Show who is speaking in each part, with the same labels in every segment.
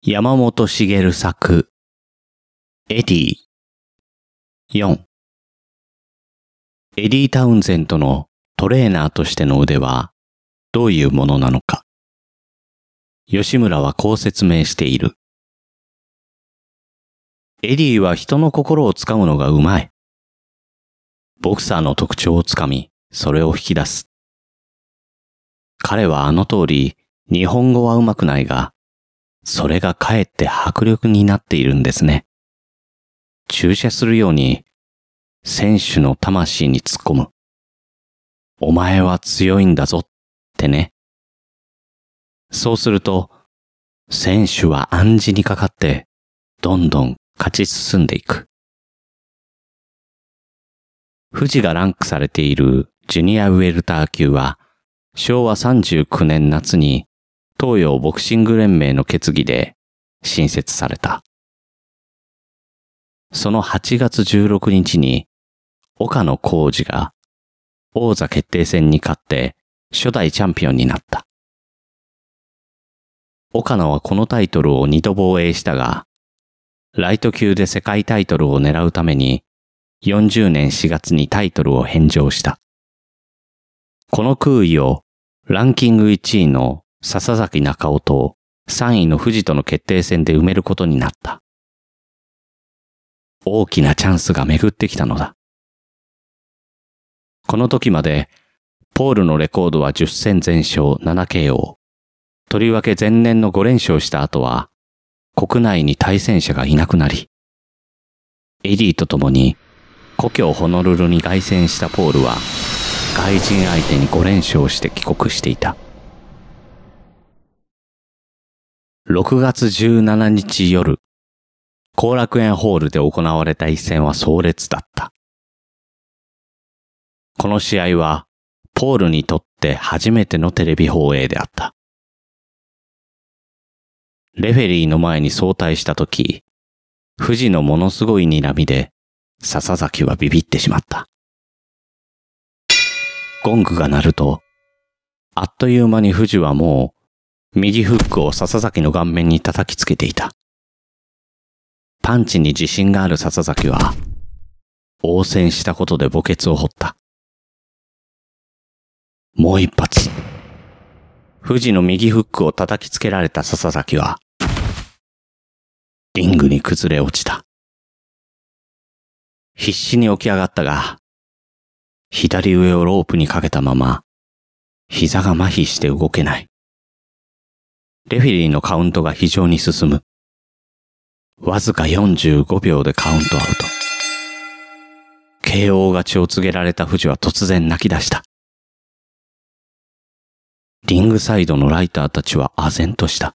Speaker 1: 山本茂作エディ4エディ・タウンゼントのトレーナーとしての腕はどういうものなのか吉村はこう説明している。エディは人の心をつかむのがうまい。ボクサーの特徴をつかみ、それを引き出す。彼はあの通り、日本語はうまくないが、それがかえって迫力になっているんですね。注射するように、選手の魂に突っ込む。お前は強いんだぞってね。そうすると、選手は暗示にかかって、どんどん勝ち進んでいく。富士がランクされているジュニアウェルター級は、昭和39年夏に東洋ボクシング連盟の決議で新設された。その8月16日に、岡野浩二が王座決定戦に勝って初代チャンピオンになった。岡野はこのタイトルを2度防衛したが、ライト級で世界タイトルを狙うために、40年4月にタイトルを返上した。この空位をランキング1位の笹崎中尾と3位の富士との決定戦で埋めることになった。大きなチャンスが巡ってきたのだ。この時まで、ポールのレコードは10戦全勝 7KO。とりわけ前年の5連勝した後は、国内に対戦者がいなくなり、エディと共に故郷ホノルルに凱旋したポールは、外人相手に5連勝して帰国していた。6月17日夜、後楽園ホールで行われた一戦は壮烈だった。この試合は、ポールにとって初めてのテレビ放映であった。レフェリーの前に相対したとき、富士のものすごい睨みで、笹崎はビビってしまった。ゴングが鳴ると、あっという間に富士はもう、右フックを笹崎の顔面に叩きつけていた。パンチに自信がある笹崎は、応戦したことで墓穴を掘った。もう一発。富士の右フックを叩きつけられた笹崎は、リングに崩れ落ちた。必死に起き上がったが、左上をロープにかけたまま、膝が麻痺して動けない。レフェリーのカウントが非常に進む。わずか45秒でカウントアウト。KO 勝ちを告げられた富士は突然泣き出した。リングサイドのライターたちは唖然とした。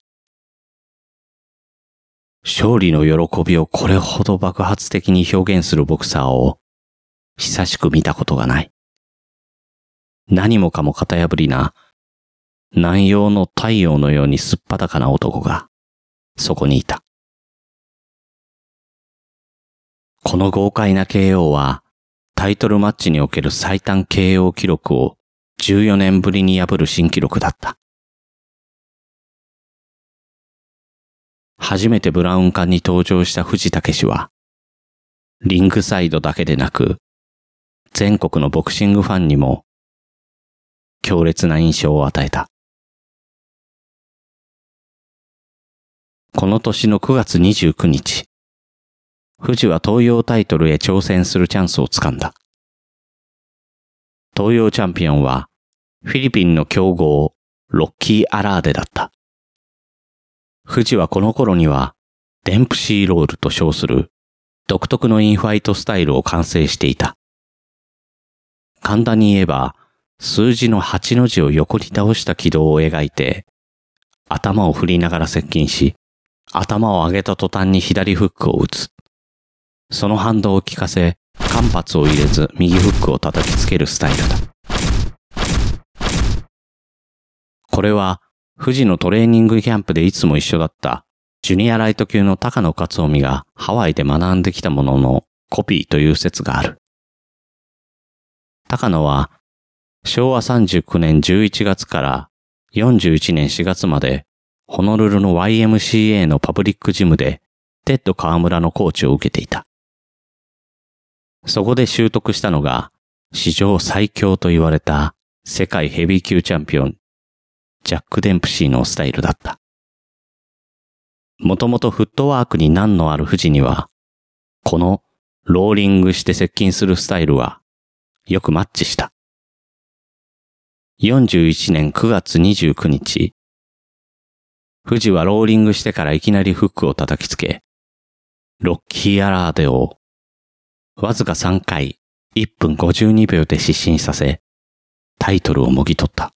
Speaker 1: 勝利の喜びをこれほど爆発的に表現するボクサーを久しく見たことがない。何もかも型破りな南洋の太陽のようにすっぱだかな男がそこにいた。この豪快な KO はタイトルマッチにおける最短 KO 記録を14年ぶりに破る新記録だった。初めてブラウン管に登場した藤武氏は、リングサイドだけでなく、全国のボクシングファンにも、強烈な印象を与えた。この年の9月29日、富士は東洋タイトルへ挑戦するチャンスをつかんだ。東洋チャンピオンは、フィリピンの強豪、ロッキー・アラーデだった。富士はこの頃には、デンプシーロールと称する独特のインファイトスタイルを完成していた。簡単に言えば、数字の8の字を横に倒した軌道を描いて、頭を振りながら接近し、頭を上げた途端に左フックを打つ。その反動を効かせ、間髪を入れず右フックを叩きつけるスタイルだ。これは富士のトレーニングキャンプでいつも一緒だったジュニアライト級の高野克臣がハワイで学んできたもののコピーという説がある。高野は昭和39年11月から41年4月までホノルルの YMCA のパブリックジムでテッド河村のコーチを受けていた。そこで習得したのが史上最強と言われた世界ヘビー級チャンピオン、ジャック・デンプシーのスタイルだった。もともとフットワークに難のある藤には、このローリングして接近するスタイルはよくマッチした。41年9月29日、富士はローリングしてからいきなりフックを叩きつけ、ロッキーアラーデをわずか3回1分52秒で失神させ、タイトルをもぎ取った。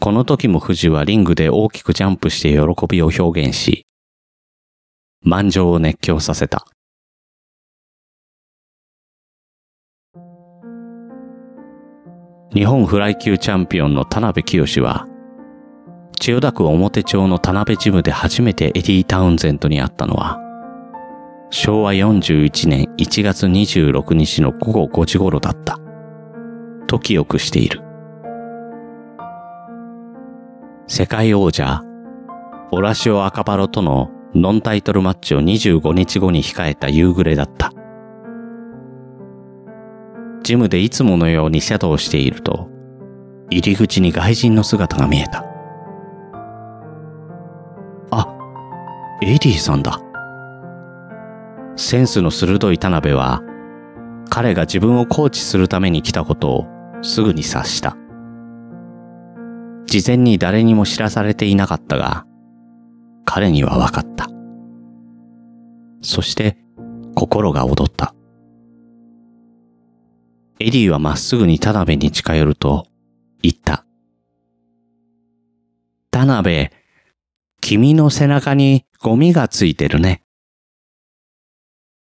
Speaker 1: この時も富士はリングで大きくジャンプして喜びを表現し、満場を熱狂させた。日本フライ級チャンピオンの田辺清は、千代田区表町の田辺ジムで初めてエディ・タウンゼントに会ったのは、昭和41年1月26日の午後5時頃だった。と記憶している。世界王者、オラシオ・アカバロとのノンタイトルマッチを25日後に控えた夕暮れだった。ジムでいつものようにシャドウしていると、入り口に外人の姿が見えた。エディさんだ。センスの鋭い田辺は、彼が自分をコーチするために来たことをすぐに察した。事前に誰にも知らされていなかったが、彼には分かった。そして心が踊った。エリーはまっすぐに田辺に近寄ると言った。田辺、君の背中にゴミがついてるね。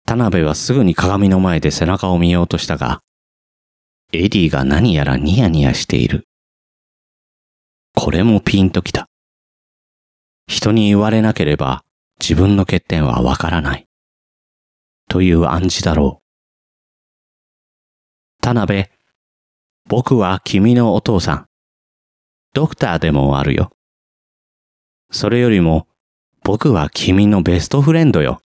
Speaker 1: 田辺はすぐに鏡の前で背中を見ようとしたが、エディが何やらニヤニヤしている。これもピンときた。人に言われなければ自分の欠点はわからない。という暗示だろう。田辺、僕は君のお父さん。ドクターでもあるよ。それよりも、僕は君のベストフレンドよ。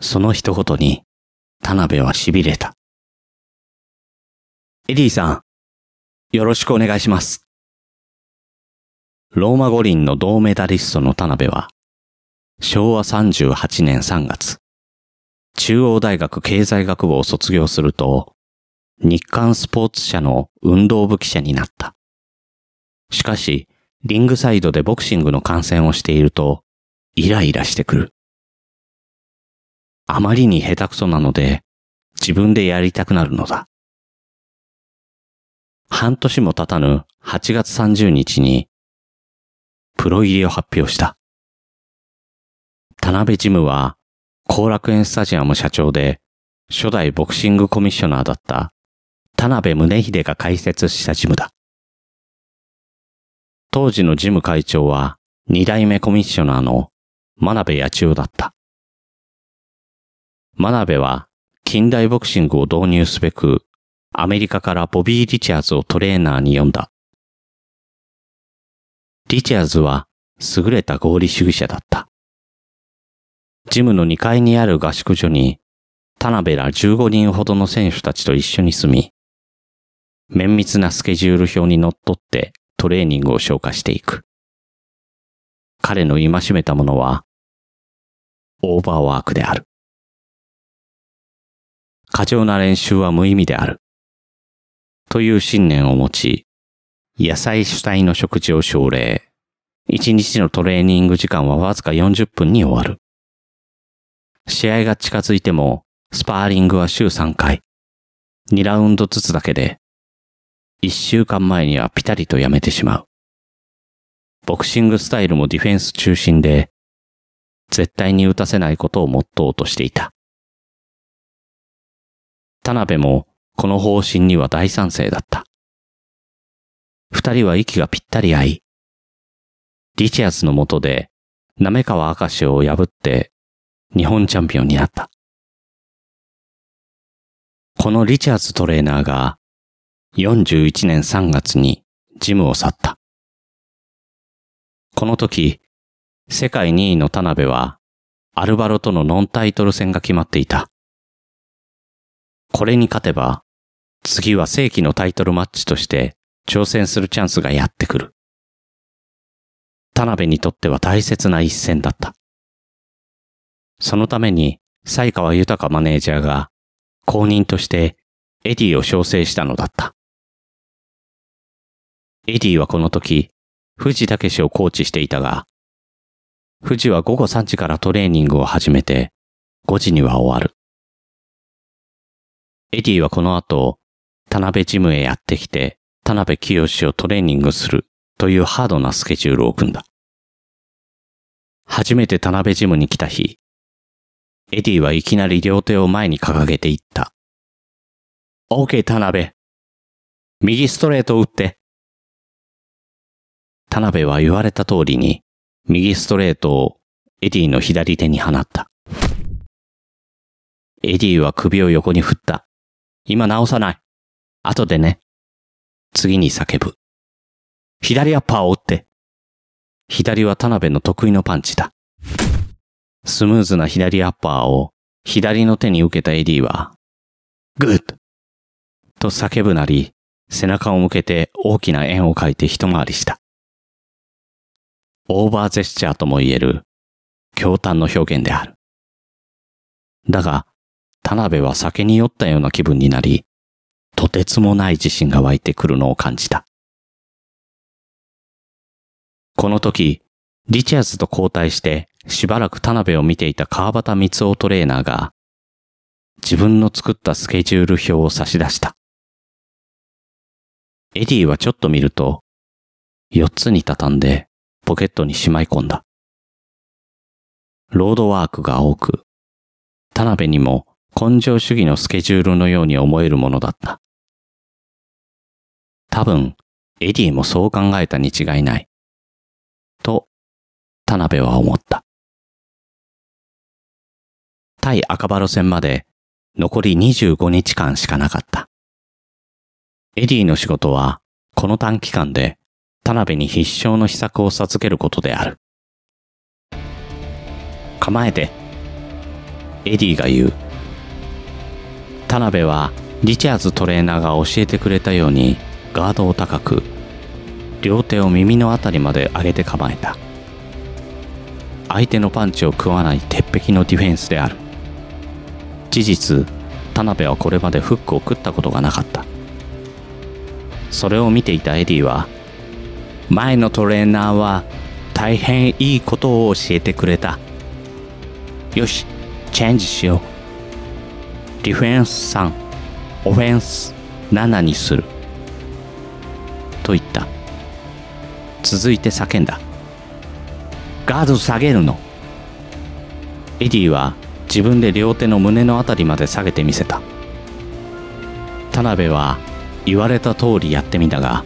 Speaker 1: その一言に、田辺は痺れた。エディさん、よろしくお願いします。ローマ五輪の銅メダリストの田辺は、昭和38年3月、中央大学経済学部を卒業すると、日刊スポーツ社の運動部記者になった。しかし、リングサイドでボクシングの観戦をしていると、イライラしてくる。あまりに下手くそなので、自分でやりたくなるのだ。半年も経たぬ8月30日に、プロ入りを発表した。田辺ジムは後楽園スタジアム社長で、初代ボクシングコミッショナーだった田辺宗秀が開設したジムだ。当時のジム会長は二代目コミッショナーの真鍋八千代だった。真鍋は近代ボクシングを導入すべくアメリカからボビー・リチャーズをトレーナーに呼んだ。リチャーズは優れた合理主義者だった。ジムの2階にある合宿所に、田辺ら15人ほどの選手たちと一緒に住み、綿密なスケジュール表にのっとってトレーニングを消化していく。彼の戒めたものは、オーバーワークである。過剰な練習は無意味である。という信念を持ち、野菜主体の食事を奨励。一日のトレーニング時間はわずか40分に終わる。試合が近づいても、スパーリングは週3回。2ラウンドずつだけで、1週間前にはピタリとやめてしまう。ボクシングスタイルもディフェンス中心で、絶対に打たせないことをモットーとしていた。田辺もこの方針には大賛成だった。二人は息がぴったり合い、リチャーズのもとで、滑川明石を破って日本チャンピオンになった。このリチャーズトレーナーが41年3月にジムを去った。この時、世界2位の田辺は、アルバロとのノンタイトル戦が決まっていた。これに勝てば、次は正規のタイトルマッチとして挑戦するチャンスがやってくる。田辺にとっては大切な一戦だった。そのために、西川豊マネージャーが後任としてエディを招請したのだった。エディはこの時、藤猛をコーチしていたが、藤は午後3時からトレーニングを始めて、5時には終わる。エディはこの後、田辺ジムへやってきて、田辺清をトレーニングするというハードなスケジュールを組んだ。初めて田辺ジムに来た日、エディはいきなり両手を前に掲げていった。OK 田辺。右ストレートを打って。田辺は言われた通りに、右ストレートをエディの左手に放った。エディは首を横に振った。今直さない。後でね。次に叫ぶ。左アッパーを打って。左は田辺の得意のパンチだ。スムーズな左アッパーを左の手に受けたエディは、 Good と叫ぶなり、背中を向けて大きな円を描いて一回りした。オーバージェスチャーとも言える、強胆の表現である。だが、田辺は酒に酔ったような気分になり、とてつもない自信が湧いてくるのを感じた。この時、リチャーズと交代してしばらく田辺を見ていた川端光夫トレーナーが、自分の作ったスケジュール表を差し出した。エディはちょっと見ると、四つに畳んでポケットにしまい込んだ。ロードワークが多く、田辺にも根性主義のスケジュールのように思えるものだった。多分、エディもそう考えたに違いない。と、田辺は思った。対赤羽路線まで残り25日間しかなかった。エディの仕事は、この短期間で、田辺に必勝の秘策を授けることである。構えて、エディが言う。田辺は、リチャーズトレーナーが教えてくれたように、ガードを高く、両手を耳のあたりまで上げて構えた。相手のパンチを食わない鉄壁のディフェンスである。事実、田辺はこれまでフックを食ったことがなかった。それを見ていたエディは、前のトレーナーは大変いいことを教えてくれた。よし、チェンジしよう。ディフェンス3、オフェンス7にする。と言った。続いて叫んだ。ガード下げるの。エディは自分で両手の胸のあたりまで下げてみせた。田辺は言われた通りやってみたが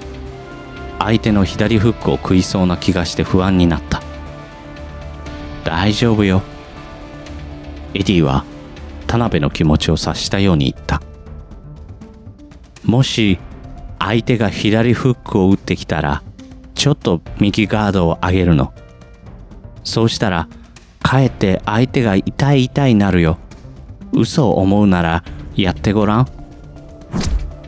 Speaker 1: 相手の左フックを食いそうな気がして不安になった。大丈夫よ。エディは田辺の気持ちを察したように言った。もし相手が左フックを打ってきたらちょっと右ガードを上げるの。そうしたらかえって相手が痛い痛いなるよ。嘘と思うならやってごらん。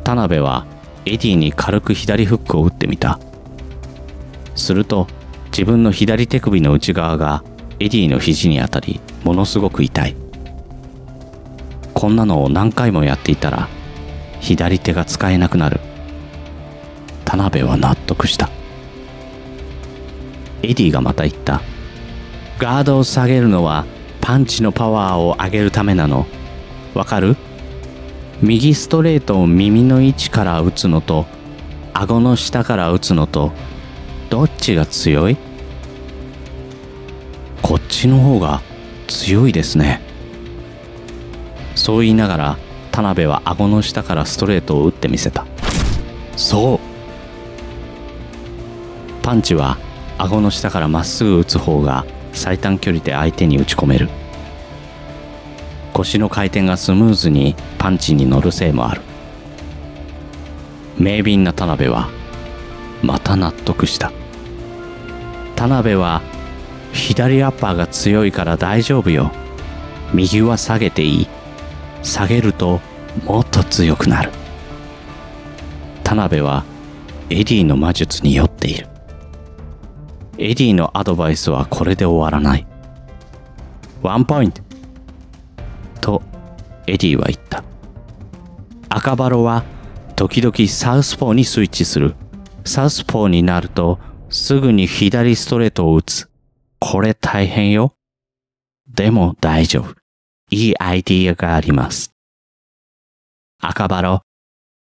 Speaker 1: 田辺はエディに軽く左フックを打ってみた。すると自分の左手首の内側がエディの肘に当たりものすごく痛い。こんなのを何回もやっていたら左手が使えなくなる。田辺は納得した。エディがまた言った。ガードを下げるのはパンチのパワーを上げるためなの。わかる？右ストレートを耳の位置から打つのと顎の下から打つのとどっちが強い？こっちの方が強いですね。そう言いながら田辺は顎の下からストレートを打ってみせた。そう。パンチは顎の下からまっすぐ打つ方が最短距離で相手に打ち込める。腰の回転がスムーズにパンチに乗るせいもある明敏な田辺はまた納得した田辺は左アッパーが強いから大丈夫よ。右は下げていい。下げるともっと強くなる。田辺はエディの魔術に酔っている。エディのアドバイスはこれで終わらない。ワンポイントエディは言った。アカバロは時々サウスポーにスイッチする。サウスポーになるとすぐに左ストレートを打つ。これ大変よ。でも大丈夫。いいアイディアがあります。赤バロ、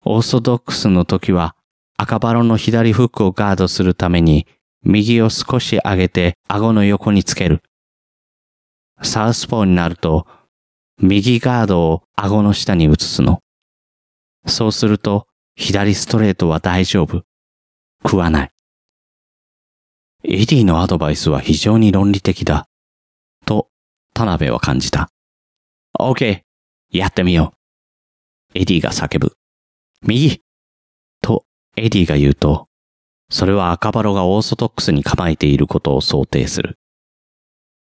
Speaker 1: オーソドックスの時は赤バロの左フックをガードするために右を少し上げて顎の横につける。サウスポーになると右ガードを顎の下に移すの。そうすると左ストレートは大丈夫。食わない。エディのアドバイスは非常に論理的だ。と、田辺は感じた。OK! やってみよう。エディが叫ぶ。右と、エディが言うと、それはアカバロがオーソドックスに構えていることを想定する。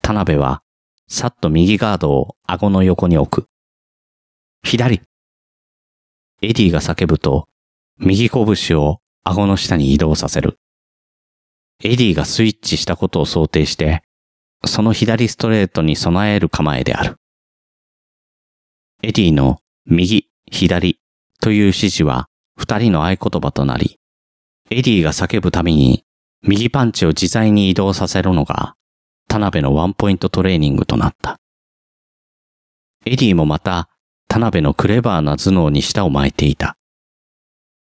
Speaker 1: 田辺は、さっと右ガードを顎の横に置く。左エディが叫ぶと、右拳を顎の下に移動させる。エディがスイッチしたことを想定して、その左ストレートに備える構えである。エディの右、左という指示は二人の合言葉となり、エディが叫ぶたびに右パンチを自在に移動させるのが田辺のワンポイントトレーニングとなった。エディもまた田辺のクレバーな頭脳に舌を巻いていた。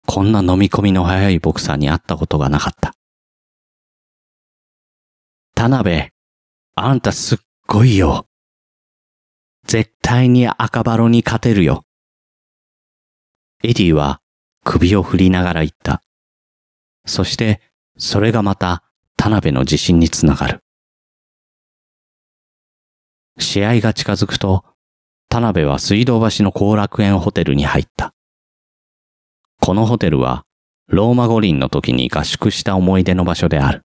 Speaker 1: こんな飲み込みの早いボクサーに会ったことがなかった。田辺、あんたすっごいよ。絶対にアカバロに勝てるよ。エディは首を振りながら言った。そして、それがまた田辺の自信につながる。試合が近づくと、田辺は水道橋の後楽園ホテルに入った。このホテルは、ローマ五輪の時に合宿した思い出の場所である。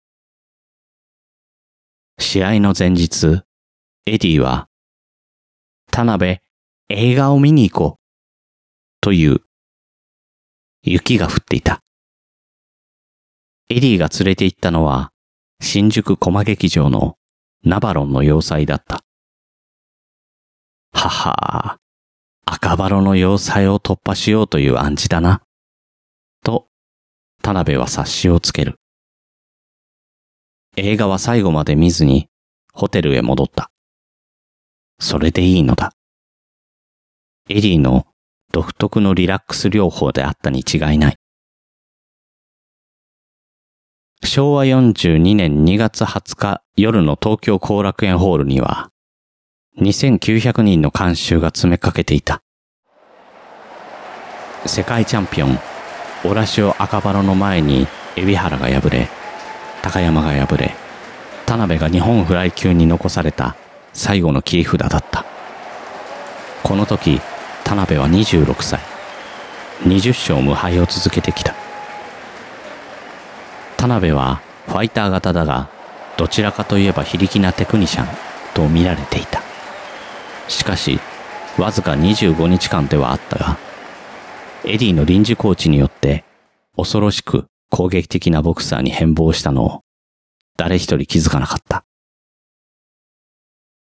Speaker 1: 試合の前日、エディは、田辺、映画を見に行こう。という。雪が降っていた。エディが連れて行ったのは、新宿コマ劇場のナバロンの要塞だった。はは赤バロの要塞を突破しようという暗示だな。と、田辺は察しをつける。映画は最後まで見ずにホテルへ戻った。それでいいのだ。エリーの独特のリラックス療法であったに違いない。昭和42年2月20日夜の東京後楽園ホールには、2900人の観衆が詰めかけていた。世界チャンピオン、オラシオ赤バロの前に海老原が敗れ、高山が敗れ、田辺が日本フライ級に残された最後の切り札だった。この時、田辺は26歳。20勝無敗を続けてきた。田辺はファイター型だが、どちらかといえば非力なテクニシャンと見られていた。しかし、わずか25日間ではあったが、エディの臨時コーチによって恐ろしく攻撃的なボクサーに変貌したのを誰一人気づかなかった。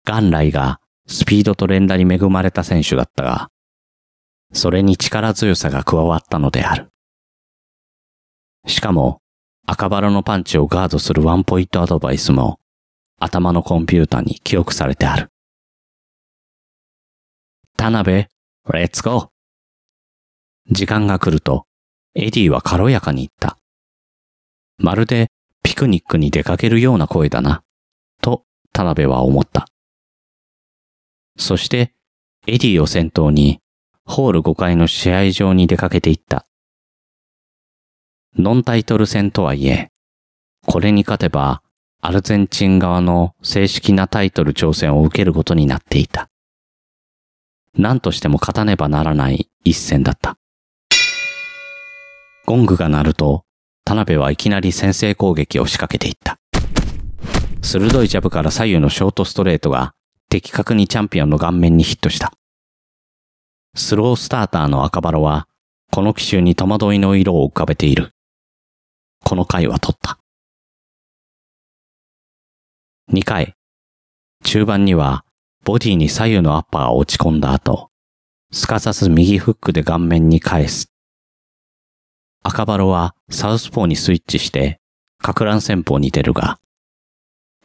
Speaker 1: 元来がスピードと連打に恵まれた選手だったが、それに力強さが加わったのである。しかも、赤バラのパンチをガードするワンポイントアドバイスも頭のコンピューターに記憶されてある。田辺、 Let's go 時間が来ると、エディは軽やかに言った。まるでピクニックに出かけるような声だな、と田辺は思った。そして、エディを先頭に、ホール5階の試合場に出かけていった。ノンタイトル戦とはいえ、これに勝てば、アルゼンチン側の正式なタイトル挑戦を受けることになっていた。何としても勝たねばならない一戦だった。ゴングが鳴ると、田辺はいきなり先制攻撃を仕掛けていった。鋭いジャブから左右のショートストレートが的確にチャンピオンの顔面にヒットした。スロースターターの赤バロは、この奇襲に戸惑いの色を浮かべている。この回は取った。2回。中盤には、ボディに左右のアッパーが打ち込んだ後、すかさず右フックで顔面に返す。アカバロはサウスポーにスイッチして、攪乱戦法に出るが、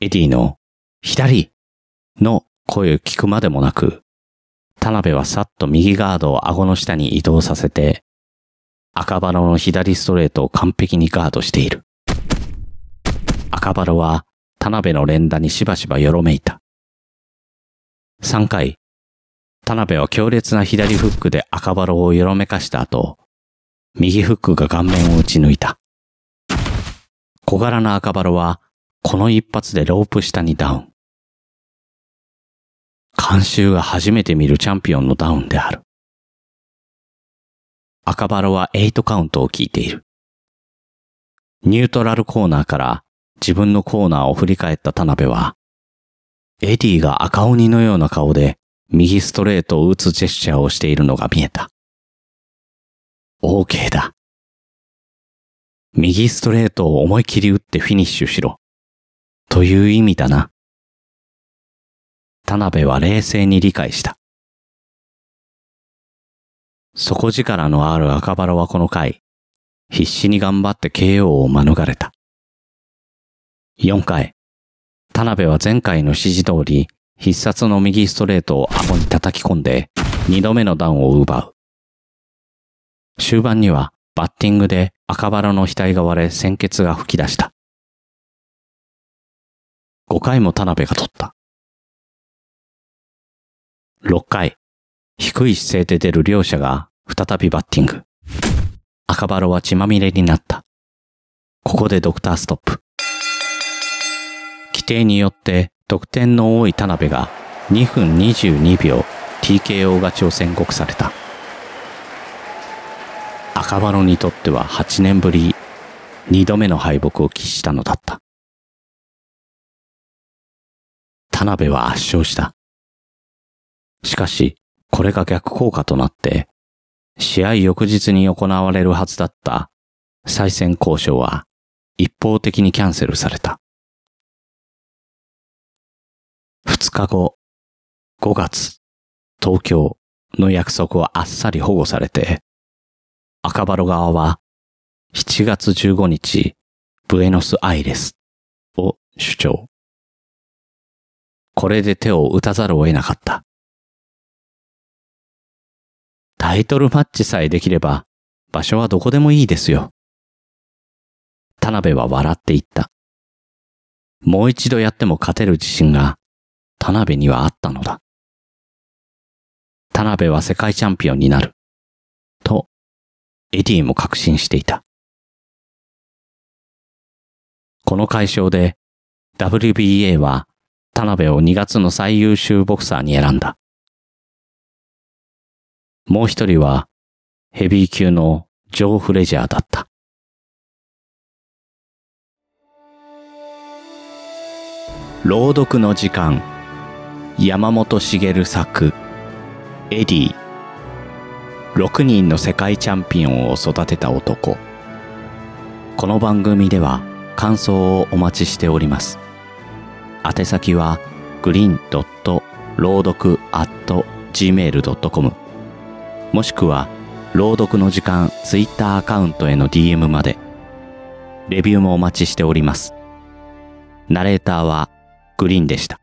Speaker 1: エディの左の声を聞くまでもなく、田辺はさっと右ガードを顎の下に移動させて、アカバロの左ストレートを完璧にガードしている。赤バロは田辺の連打にしばしばよろめいた。3回、田辺は強烈な左フックで赤バロをよろめかした後、右フックが顔面を打ち抜いた。小柄な赤バロは、この一発でロープ下にダウン。監修が初めて見るチャンピオンのダウンである。赤バロは8カウントを聞いている。ニュートラルコーナーから自分のコーナーを振り返った田辺は、エディが赤鬼のような顔で右ストレートを打つジェスチャーをしているのが見えた。OK だ。右ストレートを思い切り打ってフィニッシュしろ。という意味だな。田辺は冷静に理解した。底力のある赤バラはこの回、必死に頑張って KO を免れた。4回、田辺は前回の指示通り、必殺の右ストレートを顎に叩き込んで、二度目のダウンを奪う。終盤には、バッティングで赤バラの額が割れ鮮血が吹き出した。5回も田辺が取った。6回、低い姿勢で出る両者が再びバッティング。赤バロは血まみれになった。ここでドクターストップ。規定によって得点の多い田辺が2分22秒 TKO 勝ちを宣告された。赤バロにとっては8年ぶり2度目の敗北を喫したのだった。田辺は圧勝した。しかし、これが逆効果となって、試合翌日に行われるはずだった再戦交渉は一方的にキャンセルされた。日後、5月、東京の約束はあっさり保護されて、赤バロ側は7月15日、ブエノスアイレスを主張。これで手を打たざるを得なかった。タイトルマッチさえできれば、場所はどこでもいいですよ。田辺は笑って言った。もう一度やっても勝てる自信が、田辺にはあったのだ。田辺は世界チャンピオンになる。と、エディも確信していた。この解消で、WBA は田辺を2月の最優秀ボクサーに選んだ。もう一人はヘビー級のジョー・フレジャーだった。朗読の時間山本茂作エディ6人の世界チャンピオンを育てた男この番組では感想をお待ちしております宛先はグリーンドット朗読 at gmail.com もしくは、朗読の時間ツイッターアカウントへの DM まで。レビューもお待ちしております。ナレーターはグリーンでした。